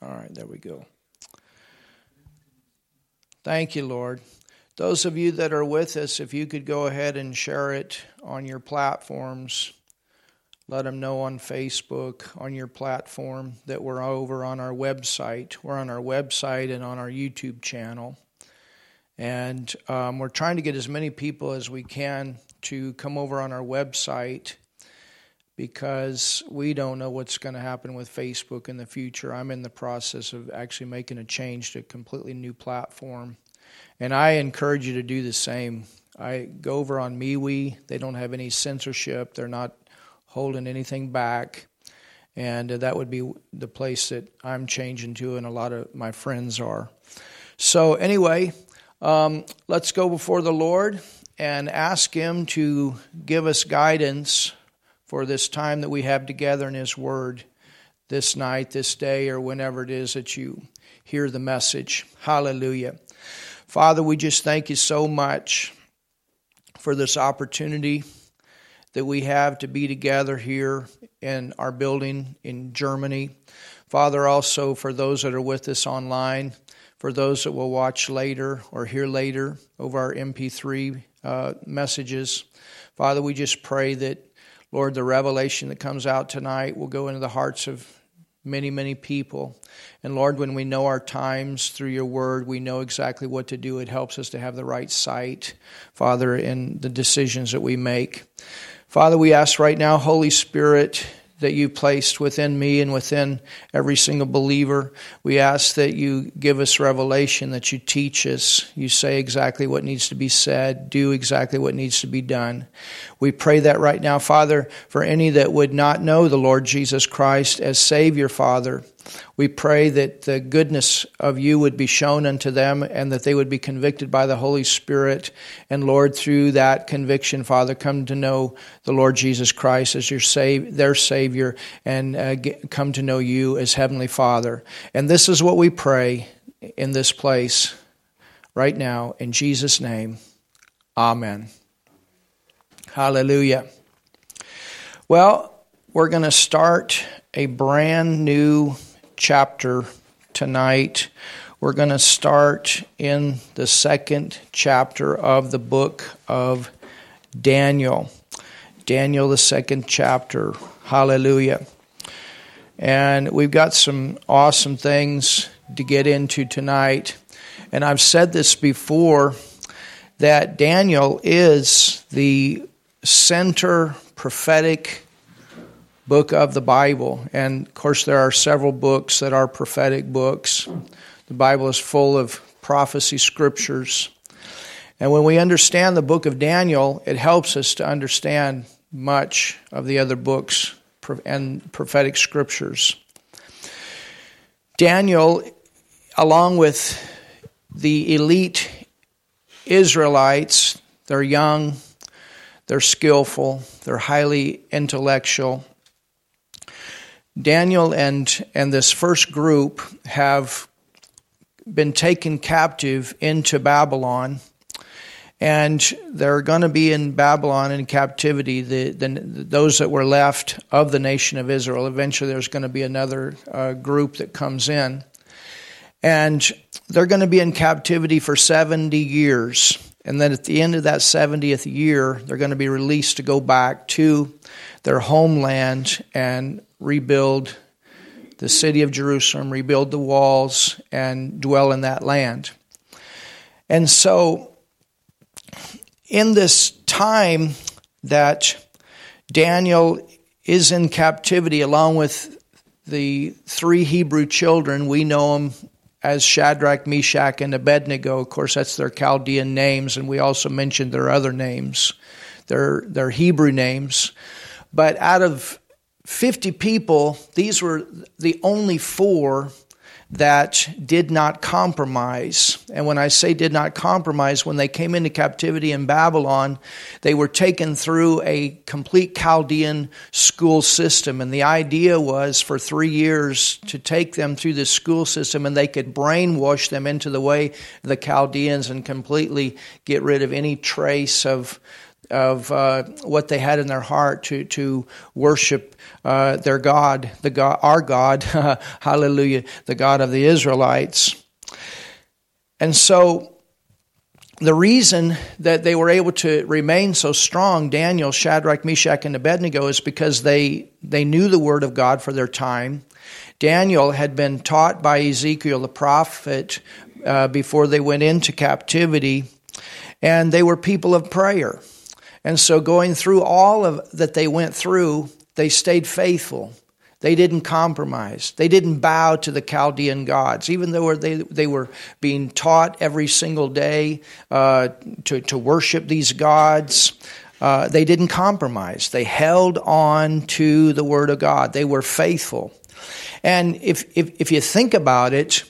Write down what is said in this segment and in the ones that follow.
All right, there we go. Thank you, Lord. Those of you that are with us, if you could go ahead and share it on your platforms, let them know on Facebook, on your platform, that we're over on our website. We're on our website and on our YouTube channel. And um, we're trying to get as many people as we can to come over on our website because we don't know what's going to happen with Facebook in the future. I'm in the process of actually making a change to a completely new platform. And I encourage you to do the same. I go over on MeWe. They don't have any censorship. They're not holding anything back. And that would be the place that I'm changing to, and a lot of my friends are. So, anyway, um, let's go before the Lord and ask Him to give us guidance for this time that we have together in His Word this night, this day, or whenever it is that you hear the message. Hallelujah. Father, we just thank you so much for this opportunity that we have to be together here in our building in Germany. Father, also for those that are with us online, for those that will watch later or hear later over our MP3 uh, messages. Father, we just pray that Lord, the revelation that comes out tonight will go into the hearts of many, many people. And Lord, when we know our times through your word, we know exactly what to do. It helps us to have the right sight, Father, in the decisions that we make. Father, we ask right now, Holy Spirit, that you placed within me and within every single believer. We ask that you give us revelation, that you teach us, you say exactly what needs to be said, do exactly what needs to be done. We pray that right now, Father, for any that would not know the Lord Jesus Christ as Savior, Father. We pray that the goodness of you would be shown unto them and that they would be convicted by the Holy Spirit. And Lord, through that conviction, Father, come to know the Lord Jesus Christ as your save, their Savior and uh, get, come to know you as Heavenly Father. And this is what we pray in this place right now. In Jesus' name, Amen. Hallelujah. Well, we're going to start a brand new chapter tonight. We're going to start in the second chapter of the book of Daniel. Daniel, the second chapter. Hallelujah. And we've got some awesome things to get into tonight. And I've said this before that Daniel is the center prophetic book of the Bible. And of course, there are several books that are prophetic books. The Bible is full of prophecy scriptures. And when we understand the book of Daniel, it helps us to understand much of the other books and prophetic scriptures. Daniel, along with the elite Israelites, they're young, they're skillful, they're highly intellectual. Daniel and, and this first group have been taken captive into Babylon, and they're going to be in Babylon in captivity. The, the, those that were left of the nation of Israel. Eventually, there's going to be another uh, group that comes in, and they're going to be in captivity for 70 years. And then at the end of that 70th year, they're going to be released to go back to their homeland and rebuild the city of Jerusalem, rebuild the walls, and dwell in that land. And so, in this time that Daniel is in captivity, along with the three Hebrew children, we know them as Shadrach, Meshach, and Abednego. Of course, that's their Chaldean names, and we also mentioned their other names, their, their Hebrew names. But out of 50 people, these were the only four that did not compromise. And when I say did not compromise, when they came into captivity in Babylon, they were taken through a complete Chaldean school system. And the idea was for three years to take them through this school system and they could brainwash them into the way the Chaldeans and completely get rid of any trace of of uh, what they had in their heart to to worship uh, their God, the God, our God, Hallelujah, the God of the Israelites. And so, the reason that they were able to remain so strong, Daniel, Shadrach, Meshach, and Abednego, is because they they knew the word of God for their time. Daniel had been taught by Ezekiel the prophet uh, before they went into captivity, and they were people of prayer. And so, going through all of that they went through, they stayed faithful. They didn't compromise. They didn't bow to the Chaldean gods, even though they, they were being taught every single day uh, to, to worship these gods. Uh, they didn't compromise. They held on to the Word of God. They were faithful. And if, if, if you think about it,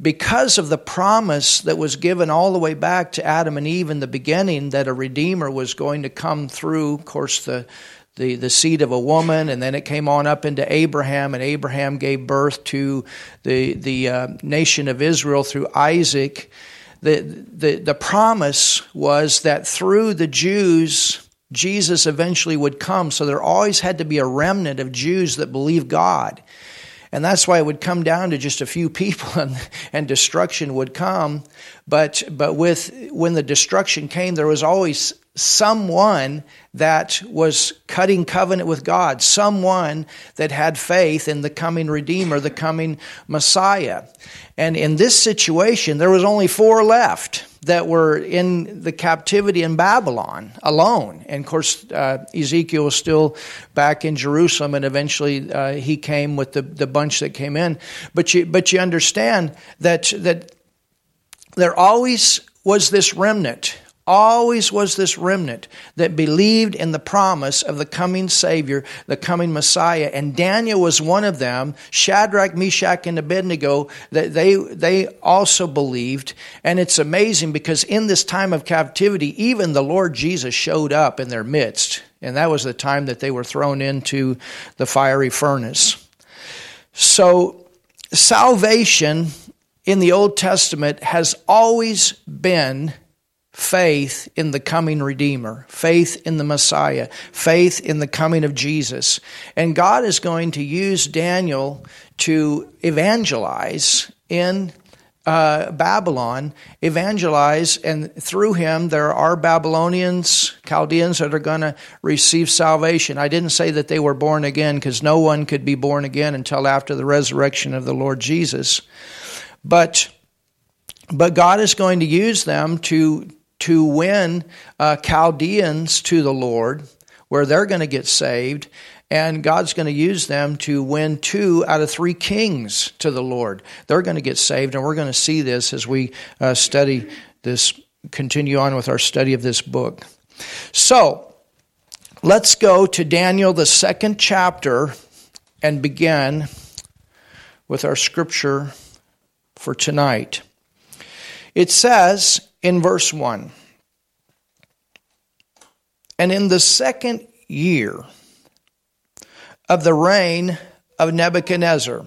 because of the promise that was given all the way back to Adam and Eve in the beginning that a Redeemer was going to come through, of course, the, the, the seed of a woman, and then it came on up into Abraham, and Abraham gave birth to the, the uh, nation of Israel through Isaac. The, the, the promise was that through the Jews, Jesus eventually would come. So there always had to be a remnant of Jews that believed God. And that's why it would come down to just a few people and, and destruction would come. But, but with, when the destruction came, there was always someone that was cutting covenant with God, someone that had faith in the coming Redeemer, the coming Messiah. And in this situation, there was only four left that were in the captivity in Babylon alone. And of course, uh, Ezekiel was still back in Jerusalem, and eventually uh, he came with the, the bunch that came in. But you, but you understand that, that there always was this remnant always was this remnant that believed in the promise of the coming Savior, the coming Messiah. And Daniel was one of them. Shadrach, Meshach, and Abednego, they, they also believed. And it's amazing because in this time of captivity, even the Lord Jesus showed up in their midst. And that was the time that they were thrown into the fiery furnace. So, salvation in the Old Testament has always been faith in the coming Redeemer, faith in the Messiah, faith in the coming of Jesus. And God is going to use Daniel to evangelize in uh, Babylon, evangelize, and through him there are Babylonians, Chaldeans that are going to receive salvation. I didn't say that they were born again because no one could be born again until after the resurrection of the Lord Jesus. But but God is going to use them to to win uh, Chaldeans to the Lord, where they're going to get saved, and God's going to use them to win two out of three kings to the Lord. They're going to get saved, and we're going to see this as we uh, study this, continue on with our study of this book. So, let's go to Daniel, the second chapter, and begin with our scripture for tonight. It says in verse 1 And in the second year of the reign of Nebuchadnezzar,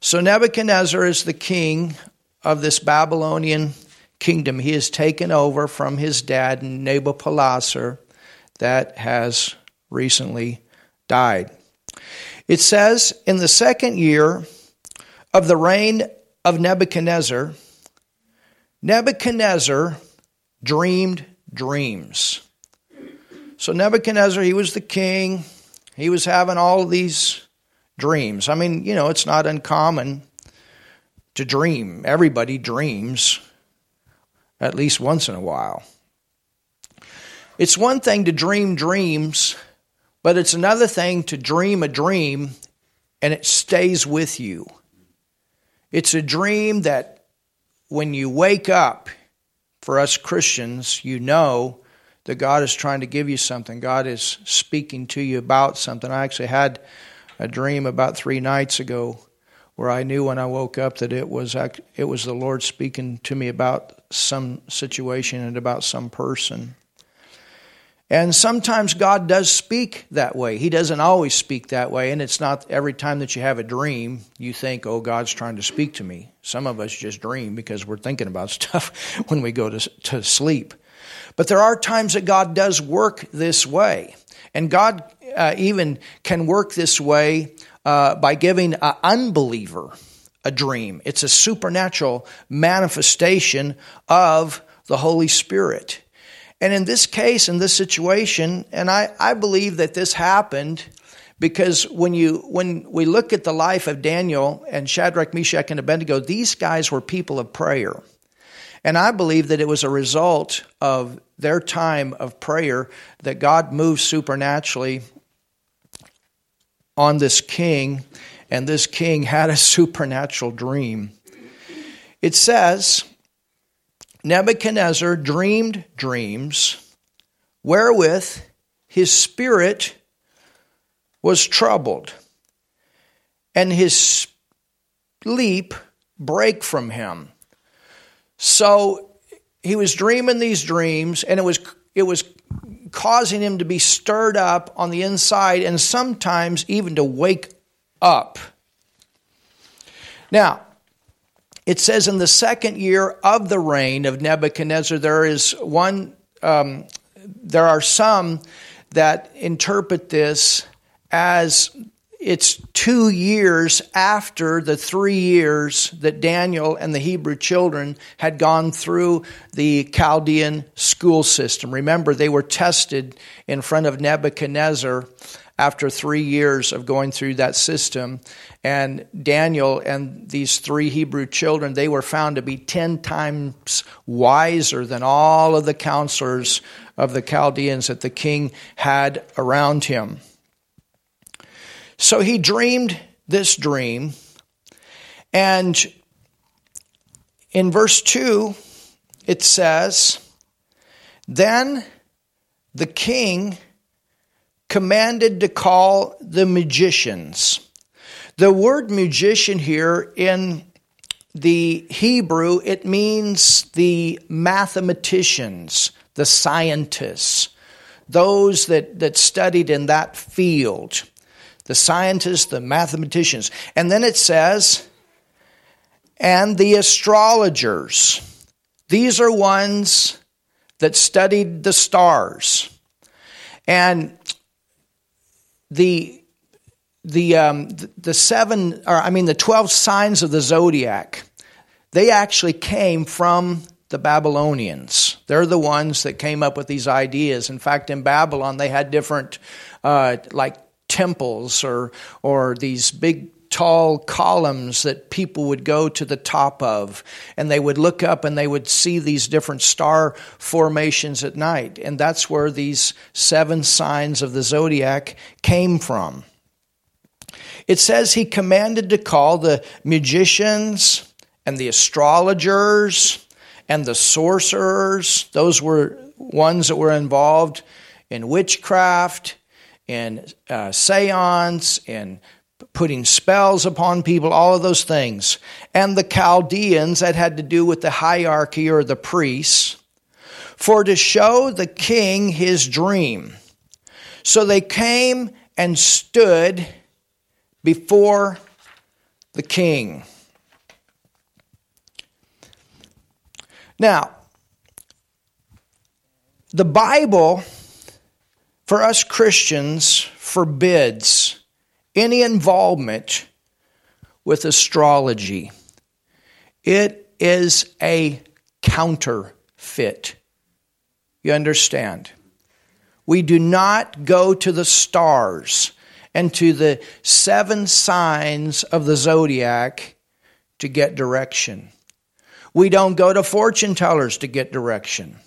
so Nebuchadnezzar is the king of this Babylonian kingdom. He has taken over from his dad, Nabopolassar, that has recently died. It says, In the second year of the reign of Nebuchadnezzar, Nebuchadnezzar dreamed dreams. So, Nebuchadnezzar, he was the king. He was having all these dreams. I mean, you know, it's not uncommon to dream. Everybody dreams at least once in a while. It's one thing to dream dreams, but it's another thing to dream a dream and it stays with you. It's a dream that when you wake up, for us Christians, you know that God is trying to give you something. God is speaking to you about something. I actually had a dream about three nights ago where I knew when I woke up that it was it was the Lord speaking to me about some situation and about some person. And sometimes God does speak that way. He doesn't always speak that way, and it's not every time that you have a dream you think, oh, God's trying to speak to me. Some of us just dream because we're thinking about stuff when we go to, to sleep. But there are times that God does work this way. And God uh, even can work this way uh, by giving an unbeliever a dream. It's a supernatural manifestation of the Holy Spirit. And in this case, in this situation, and I, I believe that this happened because when you when we look at the life of Daniel and Shadrach, Meshach, and Abednego, these guys were people of prayer. And I believe that it was a result of their time of prayer that God moved supernaturally on this king, and this king had a supernatural dream. It says, Nebuchadnezzar dreamed dreams wherewith his spirit was troubled, and his sleep brake from him. So he was dreaming these dreams, and it was it was causing him to be stirred up on the inside, and sometimes even to wake up. Now, it says in the second year of the reign of Nebuchadnezzar, there is one. Um, there are some that interpret this as it's two years after the three years that Daniel and the Hebrew children had gone through the Chaldean school system. Remember, they were tested in front of Nebuchadnezzar after three years of going through that system. And Daniel and these three Hebrew children, they were found to be 10 times wiser than all of the counselors of the Chaldeans that the king had around him. So he dreamed this dream. And in verse 2, it says, Then the king commanded to call the magicians. The word magician here in the Hebrew, it means the mathematicians, the scientists, those that, that studied in that field the scientists, the mathematicians. And then it says, and the astrologers. These are ones that studied the stars. And the the um, the seven or I mean the 12 signs of the zodiac they actually came from the Babylonians. They're the ones that came up with these ideas. In fact, in Babylon, they had different, uh, like temples or, or these big tall columns that people would go to the top of and they would look up and they would see these different star formations at night. And that's where these seven signs of the zodiac came from. It says he commanded to call the magicians and the astrologers and the sorcerers. Those were ones that were involved in witchcraft in uh, seance, in putting spells upon people, all of those things. And the Chaldeans, that had to do with the hierarchy or the priests, for to show the king his dream. So they came and stood before the king. Now, the Bible for us Christians forbids any involvement with astrology. It is a counterfeit. You understand? We do not go to the stars and to the seven signs of the zodiac to get direction. We don't go to fortune tellers to get direction.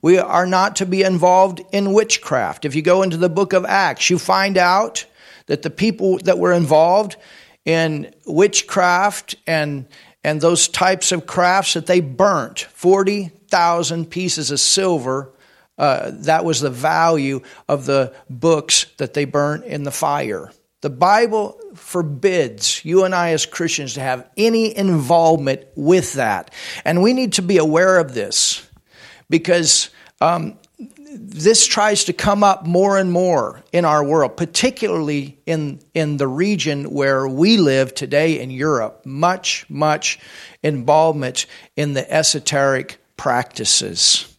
We are not to be involved in witchcraft. If you go into the book of Acts, you find out that the people that were involved in witchcraft and and those types of crafts that they burnt 40,000 pieces of silver uh, that was the value of the books that they burnt in the fire. The Bible forbids you and I as Christians to have any involvement with that. And we need to be aware of this because um, this tries to come up more and more in our world, particularly in, in the region where we live today in Europe. Much, much involvement in the esoteric practices.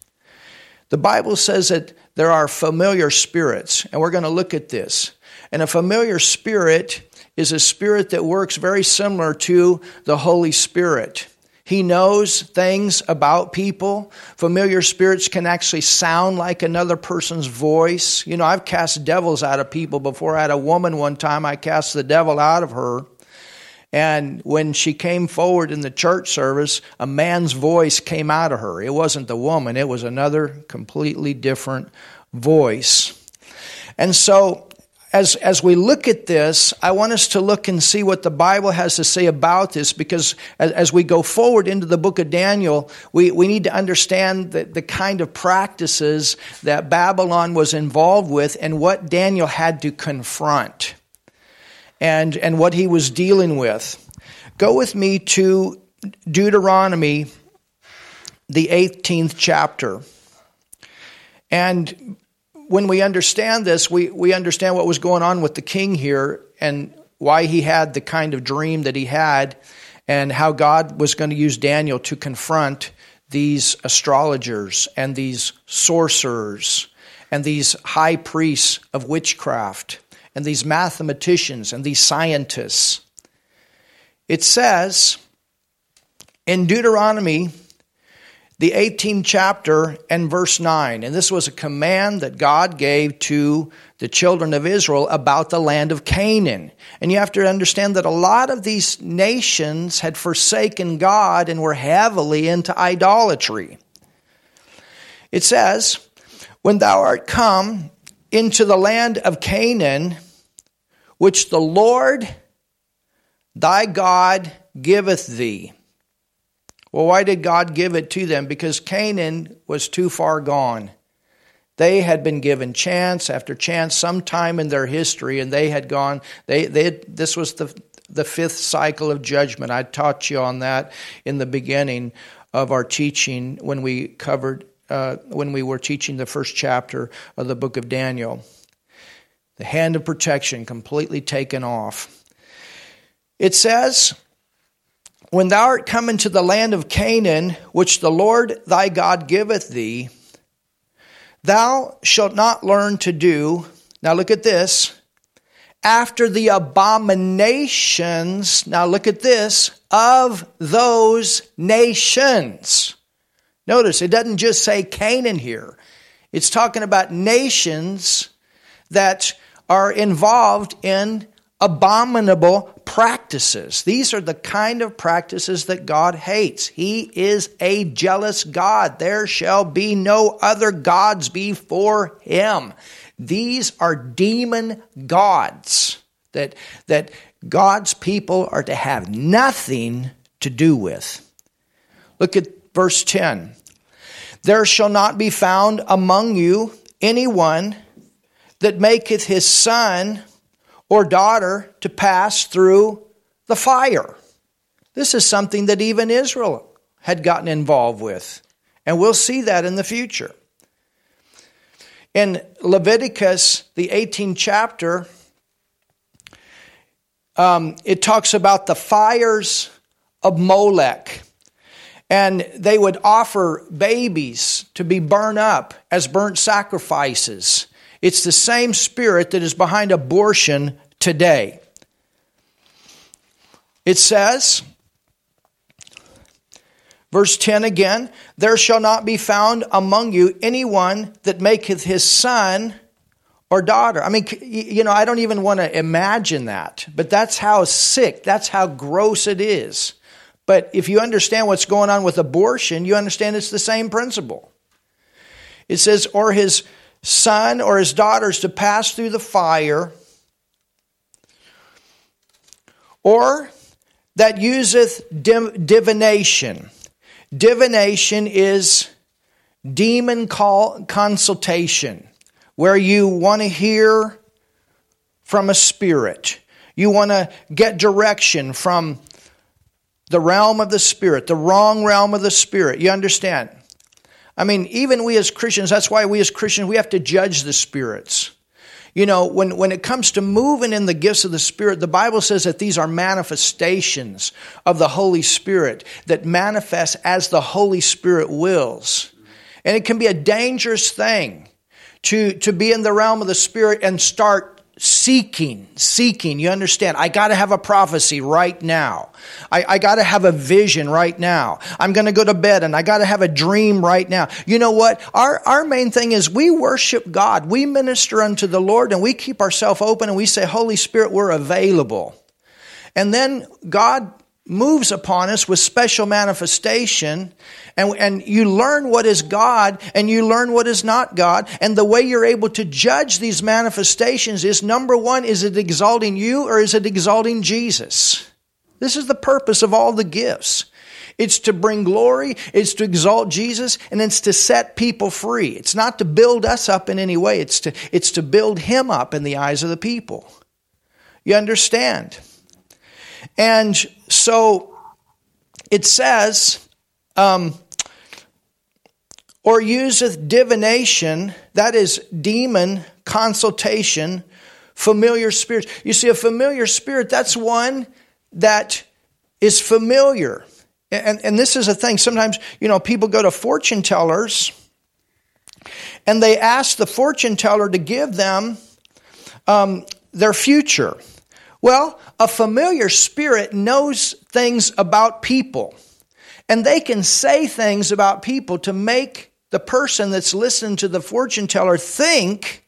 The Bible says that there are familiar spirits, and we're going to look at this. And a familiar spirit is a spirit that works very similar to the Holy Spirit. He knows things about people. Familiar spirits can actually sound like another person's voice. You know, I've cast devils out of people before. I had a woman one time, I cast the devil out of her. And when she came forward in the church service, a man's voice came out of her. It wasn't the woman, it was another completely different voice. And so as, as we look at this, I want us to look and see what the Bible has to say about this because as, as we go forward into the book of Daniel, we, we need to understand the, the kind of practices that Babylon was involved with and what Daniel had to confront and, and what he was dealing with. Go with me to Deuteronomy, the 18th chapter. And when we understand this, we, we understand what was going on with the king here and why he had the kind of dream that he had and how God was going to use Daniel to confront these astrologers and these sorcerers and these high priests of witchcraft and these mathematicians and these scientists. It says in Deuteronomy the 18th chapter and verse 9. And this was a command that God gave to the children of Israel about the land of Canaan. And you have to understand that a lot of these nations had forsaken God and were heavily into idolatry. It says, When thou art come into the land of Canaan, which the Lord thy God giveth thee, well, why did God give it to them? Because Canaan was too far gone. They had been given chance after chance sometime in their history, and they had gone. They, they this was the the fifth cycle of judgment. I taught you on that in the beginning of our teaching when we covered uh, when we were teaching the first chapter of the book of Daniel. The hand of protection completely taken off. It says when thou art come into the land of Canaan, which the Lord thy God giveth thee, thou shalt not learn to do, now look at this, after the abominations, now look at this, of those nations. Notice it doesn't just say Canaan here, it's talking about nations that are involved in abominable practices. These are the kind of practices that God hates. He is a jealous God. There shall be no other gods before him. These are demon gods that, that God's people are to have nothing to do with. Look at verse 10. There shall not be found among you anyone that maketh his son or daughter to pass through the fire. This is something that even Israel had gotten involved with, and we'll see that in the future. In Leviticus, the 18th chapter, um, it talks about the fires of Molech. And they would offer babies to be burned up as burnt sacrifices. It's the same spirit that is behind abortion today. It says, verse 10 again, there shall not be found among you anyone that maketh his son or daughter. I mean, you know, I don't even want to imagine that, but that's how sick, that's how gross it is. But if you understand what's going on with abortion, you understand it's the same principle. It says, or his son or his daughters to pass through the fire, or that useth divination. Divination is demon call consultation, where you want to hear from a spirit. You want to get direction from the realm of the spirit, the wrong realm of the spirit. You understand? I mean, even we as Christians, that's why we as Christians, we have to judge the spirits. You know, when, when it comes to moving in the gifts of the Spirit, the Bible says that these are manifestations of the Holy Spirit that manifest as the Holy Spirit wills. And it can be a dangerous thing to, to be in the realm of the Spirit and start seeking, seeking. You understand? I got to have a prophecy right now. I, I got to have a vision right now. I'm going to go to bed and I got to have a dream right now. You know what? Our, our main thing is we worship God. We minister unto the Lord and we keep ourselves open and we say, Holy Spirit, we're available. And then God moves upon us with special manifestation and, and you learn what is God and you learn what is not God. And the way you're able to judge these manifestations is number one, is it exalting you or is it exalting Jesus? This is the purpose of all the gifts. It's to bring glory, it's to exalt Jesus, and it's to set people free. It's not to build us up in any way, it's to, it's to build Him up in the eyes of the people. You understand? And so it says, um, or useth divination, that is demon consultation, familiar spirits. You see, a familiar spirit, that's one that is familiar. And, and this is a thing. Sometimes, you know, people go to fortune tellers and they ask the fortune teller to give them um, their future. Well, a familiar spirit knows things about people, and they can say things about people to make the person that's listening to the fortune teller think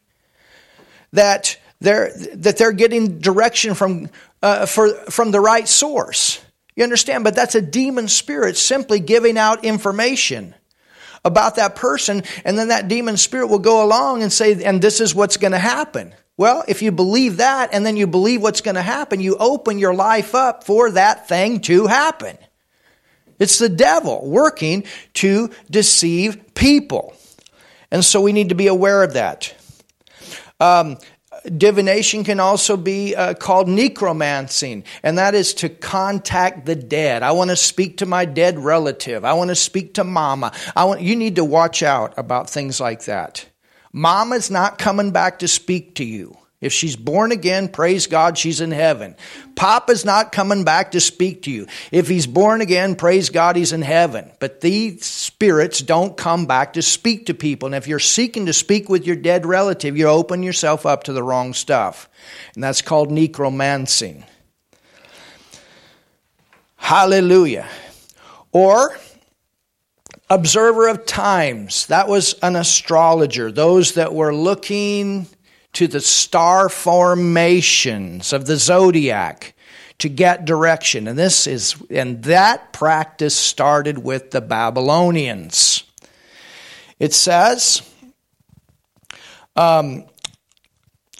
that they're, that they're getting direction from, uh, for, from the right source. You understand? But that's a demon spirit simply giving out information about that person, and then that demon spirit will go along and say, and this is what's going to happen. Well, if you believe that and then you believe what's going to happen, you open your life up for that thing to happen. It's the devil working to deceive people. And so we need to be aware of that. Um, divination can also be uh, called necromancing, and that is to contact the dead. I want to speak to my dead relative. I want to speak to mama. I want, you need to watch out about things like that. Mama's not coming back to speak to you. If she's born again, praise God, she's in heaven. Papa's not coming back to speak to you. If he's born again, praise God, he's in heaven. But these spirits don't come back to speak to people. And if you're seeking to speak with your dead relative, you open yourself up to the wrong stuff. And that's called necromancing. Hallelujah. Or, observer of times. That was an astrologer. Those that were looking to the star formations of the zodiac to get direction. And this is, and that practice started with the Babylonians. It says, um,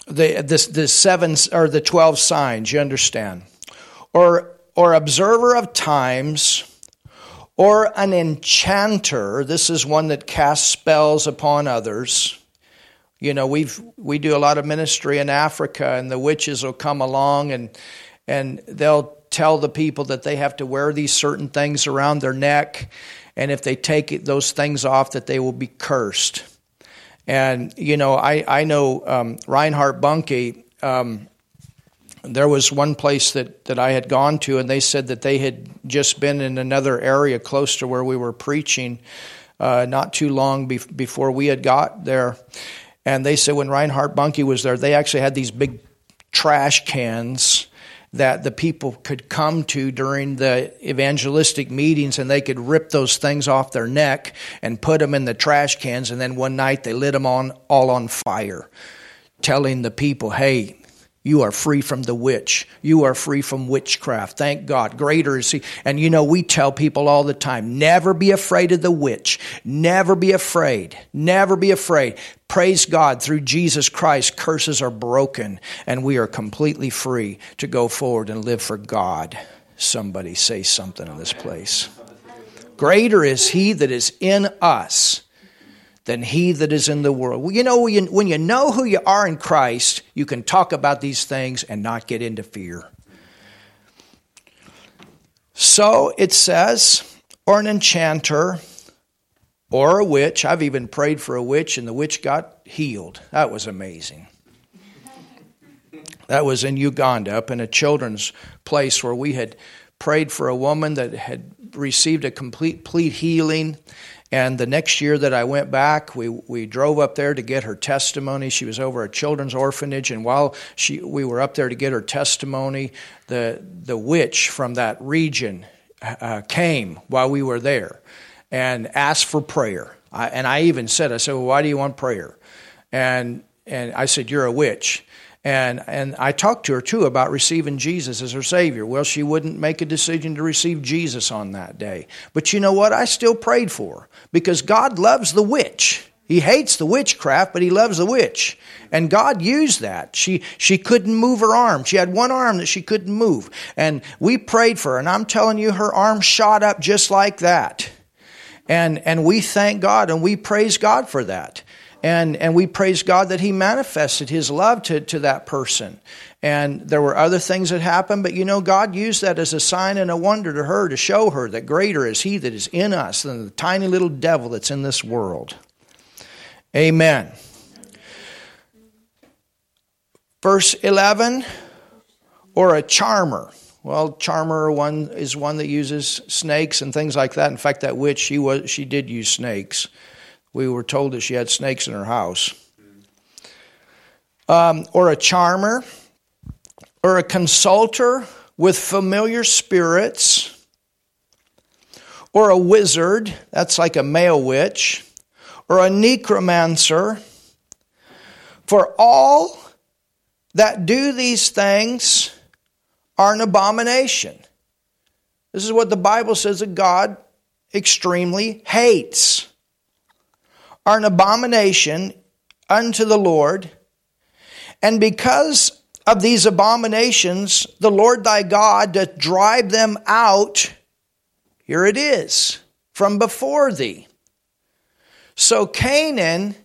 the, the, the seven or the 12 signs, you understand, or, or observer of times, or an enchanter. This is one that casts spells upon others you know, we've we do a lot of ministry in Africa, and the witches will come along and and they'll tell the people that they have to wear these certain things around their neck, and if they take those things off, that they will be cursed. And you know, I I know um, Reinhard Bonnke. Um, there was one place that, that I had gone to, and they said that they had just been in another area close to where we were preaching, uh, not too long be- before we had got there. And they said when Reinhard Bonnke was there, they actually had these big trash cans that the people could come to during the evangelistic meetings and they could rip those things off their neck and put them in the trash cans and then one night they lit them on all on fire telling the people hey you are free from the witch. You are free from witchcraft. Thank God. Greater is He. And you know, we tell people all the time never be afraid of the witch. Never be afraid. Never be afraid. Praise God. Through Jesus Christ, curses are broken and we are completely free to go forward and live for God. Somebody say something in this place. Greater is He that is in us than he that is in the world. Well, you know, when you, when you know who you are in Christ, you can talk about these things and not get into fear. So it says, or an enchanter, or a witch. I've even prayed for a witch, and the witch got healed. That was amazing. That was in Uganda, up in a children's place where we had prayed for a woman that had received a complete, complete healing. And the next year that I went back, we, we drove up there to get her testimony. She was over at children's orphanage, and while she, we were up there to get her testimony, the, the witch from that region uh, came while we were there and asked for prayer. I, and I even said, I said, well, why do you want prayer? And, and I said, you're a witch. And, and I talked to her too about receiving Jesus as her Savior. Well, she wouldn't make a decision to receive Jesus on that day. But you know what? I still prayed for her because God loves the witch. He hates the witchcraft, but he loves the witch. And God used that. She, she couldn't move her arm. She had one arm that she couldn't move. And we prayed for her. And I'm telling you, her arm shot up just like that. And, and we thank God and we praise God for that. And, and we praise God that He manifested His love to, to that person. And there were other things that happened, but you know, God used that as a sign and a wonder to her to show her that greater is He that is in us than the tiny little devil that's in this world. Amen. Verse 11, or a charmer. Well, charmer one is one that uses snakes and things like that. In fact, that witch she was she did use snakes. We were told that she had snakes in her house. Um, or a charmer, or a consulter with familiar spirits, or a wizard, that's like a male witch, or a necromancer. For all that do these things are an abomination. This is what the Bible says that God extremely hates are an abomination unto the Lord. And because of these abominations, the Lord thy God doth drive them out, here it is, from before thee. So Canaan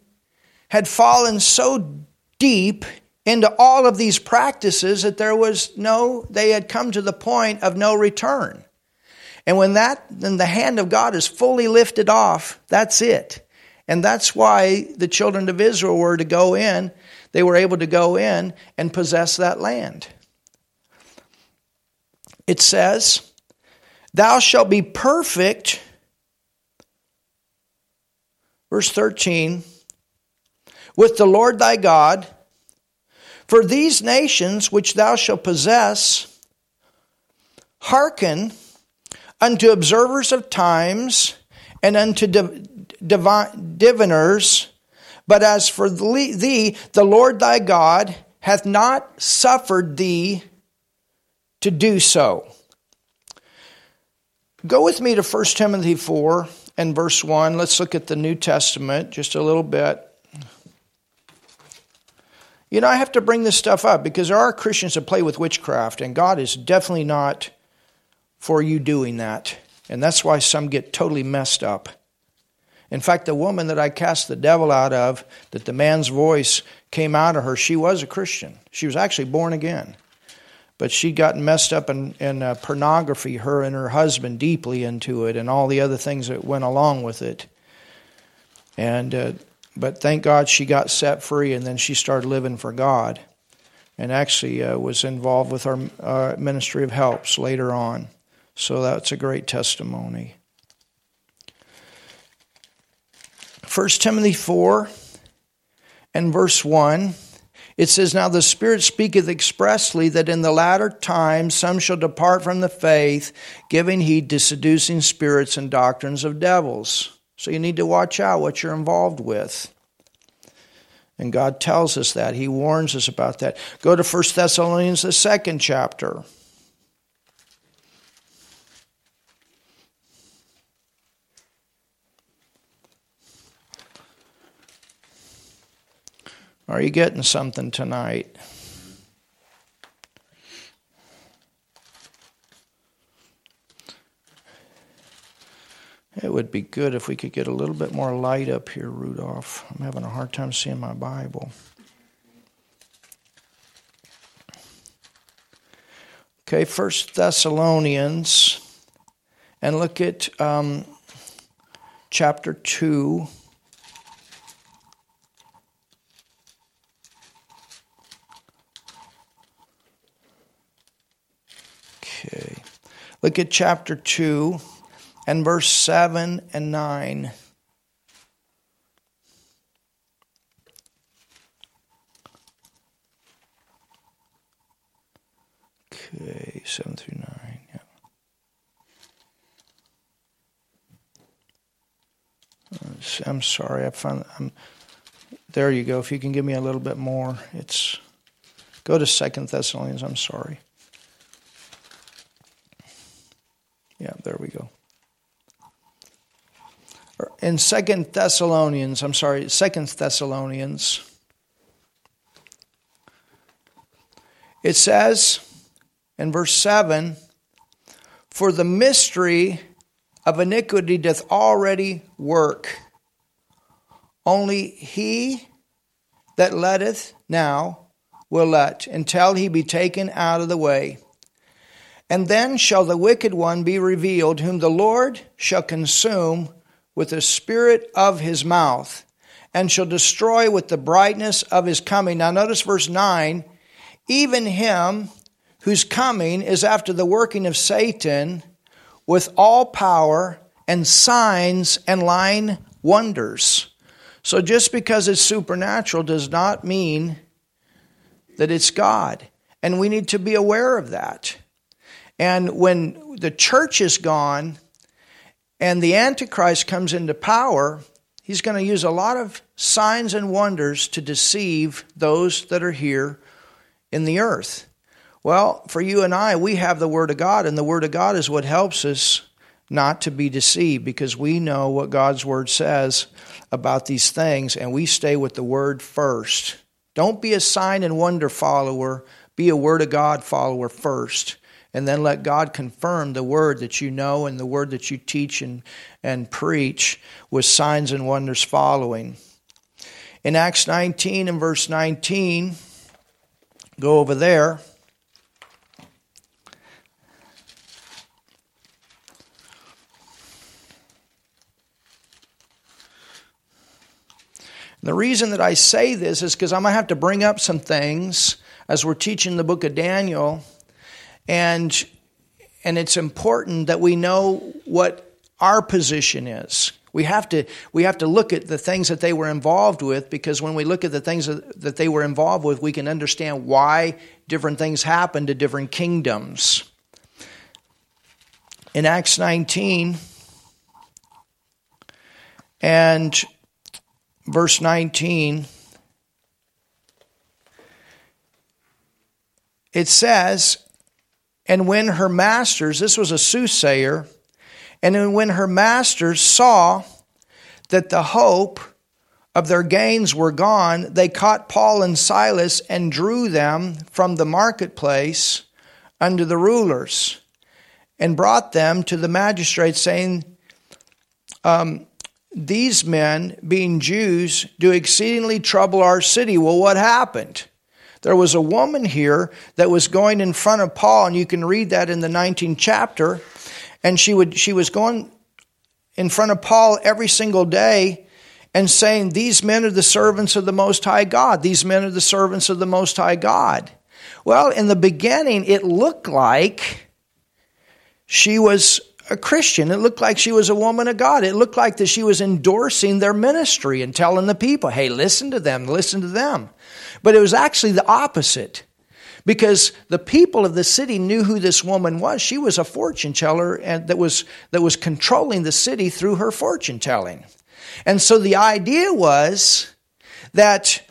had fallen so deep into all of these practices that there was no, they had come to the point of no return. And when that, then the hand of God is fully lifted off, that's it. And that's why the children of Israel were to go in, they were able to go in and possess that land. It says, Thou shalt be perfect, verse 13, with the Lord thy God, for these nations which thou shalt possess hearken unto observers of times and unto diviners, but as for thee, the Lord thy God hath not suffered thee to do so. Go with me to 1 Timothy 4 and verse 1. Let's look at the New Testament just a little bit. You know, I have to bring this stuff up because there are Christians that play with witchcraft, and God is definitely not for you doing that. And that's why some get totally messed up. In fact, the woman that I cast the devil out of, that the man's voice came out of her, she was a Christian. She was actually born again. But she'd gotten messed up in, in uh, pornography, her and her husband deeply into it, and all the other things that went along with it. And uh, but thank God she got set free, and then she started living for God, and actually uh, was involved with our uh, ministry of helps later on. So that's a great testimony. 1 Timothy 4 and verse 1, it says, Now the Spirit speaketh expressly that in the latter times some shall depart from the faith, giving heed to seducing spirits and doctrines of devils. So you need to watch out what you're involved with. And God tells us that. He warns us about that. Go to 1 Thessalonians, the second chapter. Are you getting something tonight? It would be good if we could get a little bit more light up here, Rudolph. I'm having a hard time seeing my Bible. Okay, First Thessalonians, and look at um, chapter 2. Look at chapter 2 and verse 7 and 9. Okay, 7 through 9. Yeah. I'm sorry. I found. I'm, there you go. If you can give me a little bit more, it's. Go to Second Thessalonians. I'm sorry. Yeah, there we go. In Second Thessalonians, I'm sorry, Second Thessalonians, it says in verse 7 For the mystery of iniquity doth already work. Only he that letteth now will let until he be taken out of the way. And then shall the wicked one be revealed, whom the Lord shall consume with the spirit of his mouth, and shall destroy with the brightness of his coming. Now, notice verse 9 even him whose coming is after the working of Satan with all power and signs and lying wonders. So, just because it's supernatural does not mean that it's God. And we need to be aware of that. And when the church is gone and the Antichrist comes into power, he's going to use a lot of signs and wonders to deceive those that are here in the earth. Well, for you and I, we have the Word of God, and the Word of God is what helps us not to be deceived because we know what God's Word says about these things, and we stay with the Word first. Don't be a sign and wonder follower, be a Word of God follower first and then let God confirm the word that you know and the word that you teach and, and preach with signs and wonders following. In Acts 19 and verse 19, go over there. The reason that I say this is because I'm going to have to bring up some things as we're teaching the book of Daniel and, and it's important that we know what our position is. We have, to, we have to look at the things that they were involved with because when we look at the things that they were involved with, we can understand why different things happened to different kingdoms. In Acts 19 and verse 19, it says, and when her masters, this was a soothsayer, and when her masters saw that the hope of their gains were gone, they caught Paul and Silas and drew them from the marketplace unto the rulers and brought them to the magistrates, saying, um, These men, being Jews, do exceedingly trouble our city. Well, what happened? There was a woman here that was going in front of Paul, and you can read that in the 19th chapter. And she would she was going in front of Paul every single day and saying, These men are the servants of the Most High God. These men are the servants of the Most High God. Well, in the beginning, it looked like she was a Christian. It looked like she was a woman of God. It looked like that she was endorsing their ministry and telling the people, hey, listen to them, listen to them. But it was actually the opposite because the people of the city knew who this woman was. She was a fortune teller and that was, that was controlling the city through her fortune telling. And so the idea was that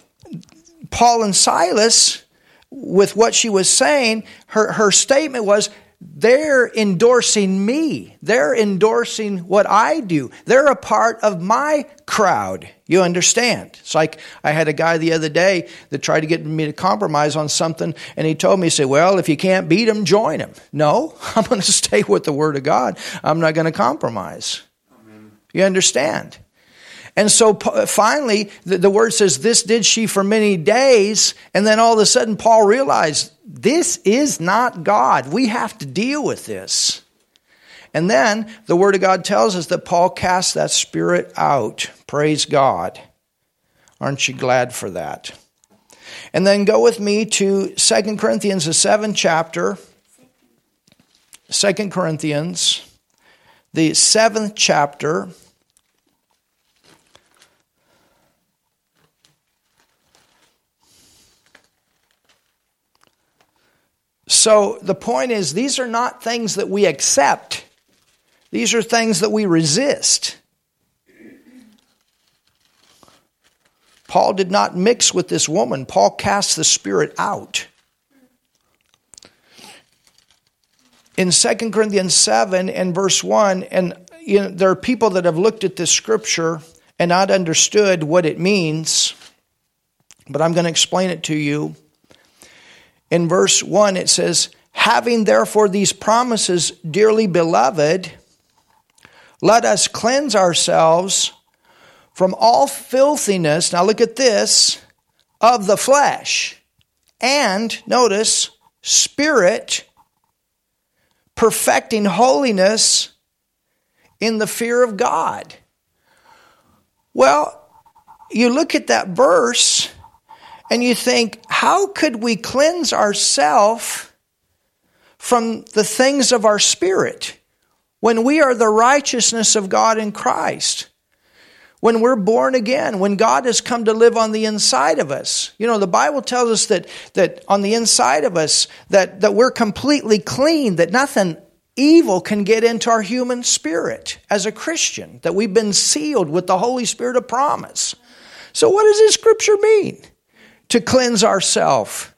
Paul and Silas, with what she was saying, her, her statement was, they're endorsing me. They're endorsing what I do. They're a part of my crowd. You understand? It's like I had a guy the other day that tried to get me to compromise on something, and he told me, he said, Well, if you can't beat him, join him. No, I'm going to stay with the Word of God. I'm not going to compromise. Amen. You understand? And so finally, the, the word says, This did she for many days. And then all of a sudden, Paul realized this is not God. We have to deal with this. And then the Word of God tells us that Paul cast that spirit out. Praise God. Aren't you glad for that? And then go with me to 2 Corinthians, the seventh chapter. 2 Corinthians, the seventh chapter. So the point is, these are not things that we accept, these are things that we resist. Paul did not mix with this woman. Paul cast the spirit out. In 2 Corinthians 7 and verse 1, and you know, there are people that have looked at this scripture and not understood what it means, but I'm going to explain it to you. In verse 1, it says, Having therefore these promises, dearly beloved, let us cleanse ourselves from all filthiness, now look at this, of the flesh, and notice, spirit, perfecting holiness in the fear of God. Well, you look at that verse and you think, how could we cleanse ourselves from the things of our spirit when we are the righteousness of God in Christ? when we're born again, when God has come to live on the inside of us. You know, the Bible tells us that, that on the inside of us, that, that we're completely clean, that nothing evil can get into our human spirit as a Christian, that we've been sealed with the Holy Spirit of promise. So, what does this scripture mean? To cleanse ourselves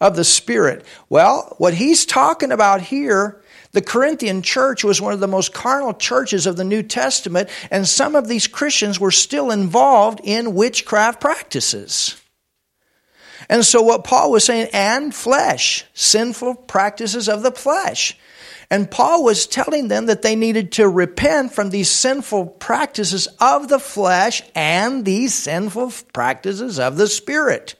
of the Spirit. Well, what he's talking about here the Corinthian church was one of the most carnal churches of the New Testament, and some of these Christians were still involved in witchcraft practices. And so, what Paul was saying, and flesh, sinful practices of the flesh. And Paul was telling them that they needed to repent from these sinful practices of the flesh and these sinful practices of the spirit.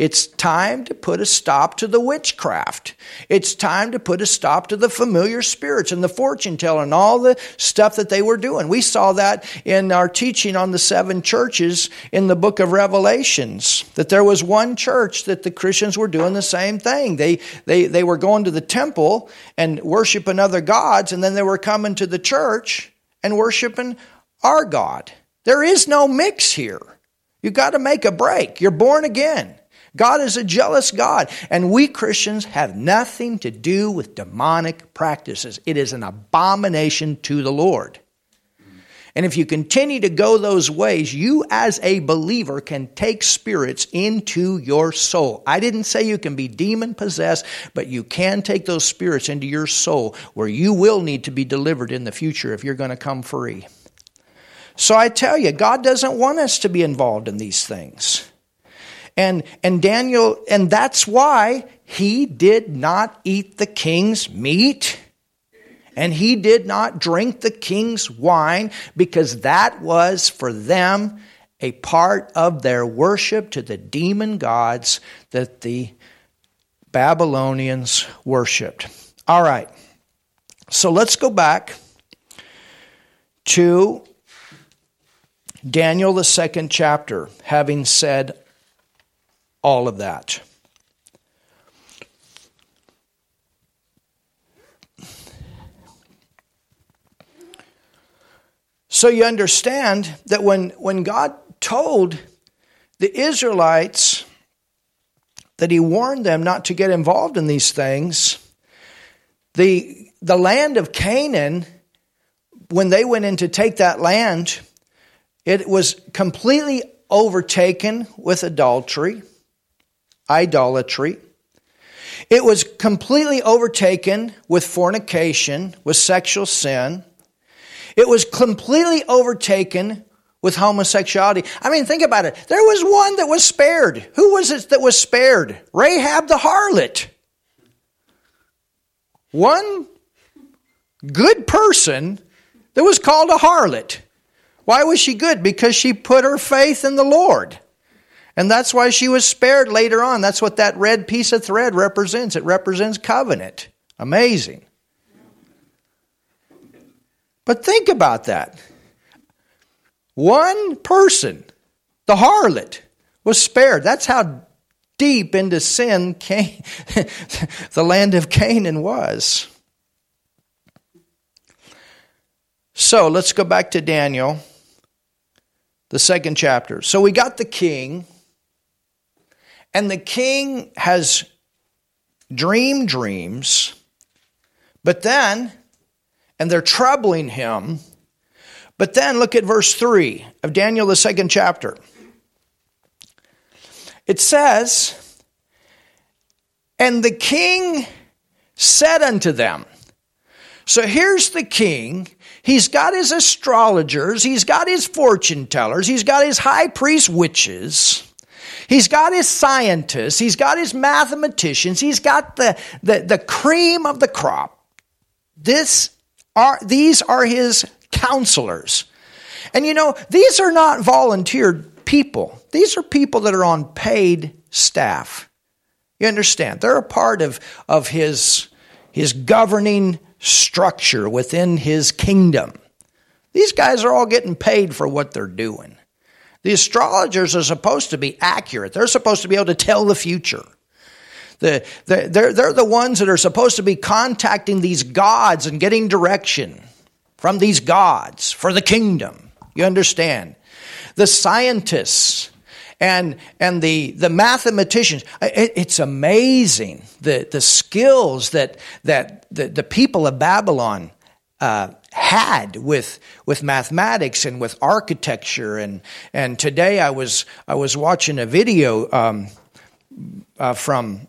It's time to put a stop to the witchcraft. It's time to put a stop to the familiar spirits and the fortune teller and all the stuff that they were doing. We saw that in our teaching on the seven churches in the book of Revelations, that there was one church that the Christians were doing the same thing. They, they, they were going to the temple and worshiping other gods, and then they were coming to the church and worshiping our God. There is no mix here. You've got to make a break. You're born again. God is a jealous God, and we Christians have nothing to do with demonic practices. It is an abomination to the Lord. And if you continue to go those ways, you as a believer can take spirits into your soul. I didn't say you can be demon possessed, but you can take those spirits into your soul where you will need to be delivered in the future if you're going to come free. So I tell you, God doesn't want us to be involved in these things. And, and Daniel, and that's why he did not eat the king's meat and he did not drink the king's wine because that was for them a part of their worship to the demon gods that the Babylonians worshiped. All right, so let's go back to Daniel, the second chapter, having said all of that. So you understand that when, when God told the Israelites that He warned them not to get involved in these things, the, the land of Canaan, when they went in to take that land, it was completely overtaken with adultery idolatry. It was completely overtaken with fornication, with sexual sin. It was completely overtaken with homosexuality. I mean, think about it. There was one that was spared. Who was it that was spared? Rahab the harlot. One good person that was called a harlot. Why was she good? Because she put her faith in the Lord. And that's why she was spared later on. That's what that red piece of thread represents. It represents covenant. Amazing. But think about that. One person, the harlot, was spared. That's how deep into sin Cain, the land of Canaan was. So let's go back to Daniel, the second chapter. So we got the king, and the king has dream dreams, but then, and they're troubling him. But then look at verse 3 of Daniel, the second chapter. It says, And the king said unto them, so here's the king. He's got his astrologers, he's got his fortune tellers, he's got his high priest witches. He's got his scientists, he's got his mathematicians, he's got the, the, the cream of the crop. This are, these are his counselors. And you know, these are not volunteered people. These are people that are on paid staff. You understand? They're a part of, of his, his governing structure within his kingdom. These guys are all getting paid for what they're doing. The astrologers are supposed to be accurate, they're supposed to be able to tell the future. The, the, they're, they're the ones that are supposed to be contacting these gods and getting direction from these gods for the kingdom. You understand? the scientists and and the the mathematicians it, it's amazing the the skills that that the, the people of babylon uh, had with with mathematics and with architecture. And and today i was i was watching a video um, uh, from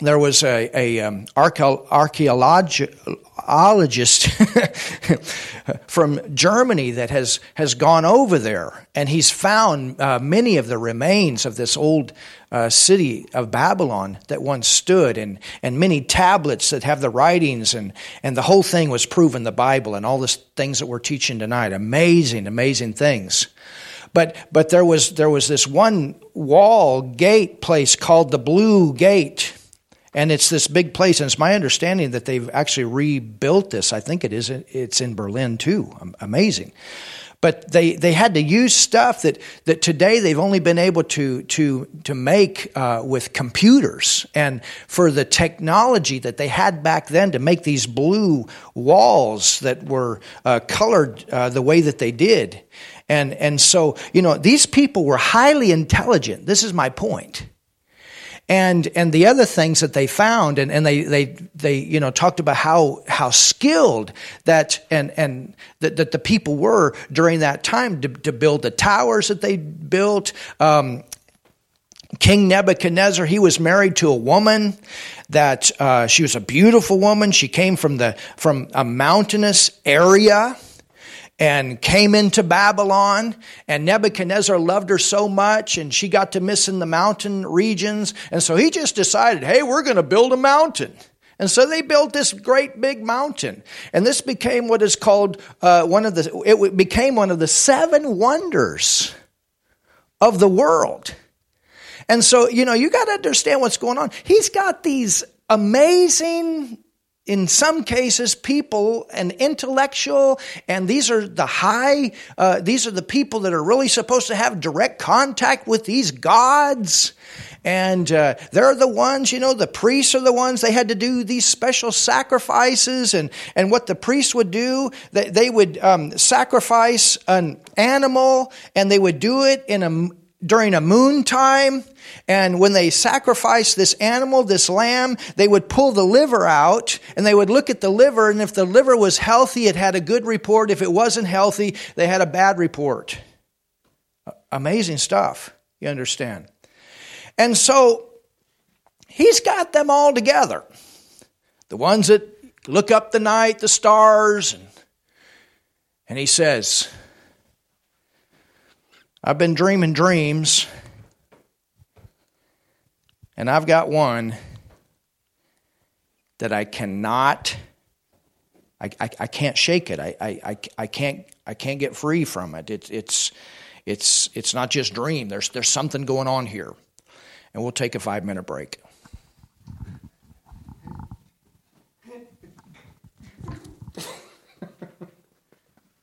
there was a, a um, archaeologist from Germany that has, has gone over there, and he's found uh, many of the remains of this old uh, city of Babylon that once stood, and, and many tablets that have the writings, and, and the whole thing was proven the Bible and all the things that we're teaching tonight. Amazing, amazing things. But, but there, was, there was this one wall gate place called the Blue Gate and it's this big place and it's my understanding that they've actually rebuilt this i think it is it's in berlin too amazing but they, they had to use stuff that, that today they've only been able to, to, to make uh, with computers. And for the technology that they had back then to make these blue walls that were uh, colored uh, the way that they did. And, and so, you know, these people were highly intelligent. This is my point and and the other things that they found and, and they, they they you know talked about how how skilled that and and that, that the people were during that time to, to build the towers that they built um, King Nebuchadnezzar, he was married to a woman that uh, she was a beautiful woman. She came from the from a mountainous area and came into Babylon. And Nebuchadnezzar loved her so much, and she got to miss in the mountain regions. And so he just decided, hey, we're going to build a mountain. And so they built this great big mountain. And this became what is called uh, one of the, it became one of the seven wonders of the world. And so, you know, you got to understand what's going on. He's got these amazing in some cases people and intellectual and these are the high uh, these are the people that are really supposed to have direct contact with these gods. And uh, they're the ones you know the priests are the ones they had to do these special sacrifices and and what the priests would do they, they would um, sacrifice an animal and they would do it in a during a moon time. And when they sacrificed this animal, this lamb, they would pull the liver out and they would look at the liver. And if the liver was healthy, it had a good report. If it wasn't healthy, they had a bad report. Amazing stuff. You understand? And so he's got them all together. The ones that look up the night, the stars, and, and he says, I've been dreaming dreams, and I've got one that I cannot, I, I, I can't shake it. I, I, I, can't, I can't get free from it. it. It's, it's, it's not just dream. There's, there's something going on here. And we'll take a five minute break.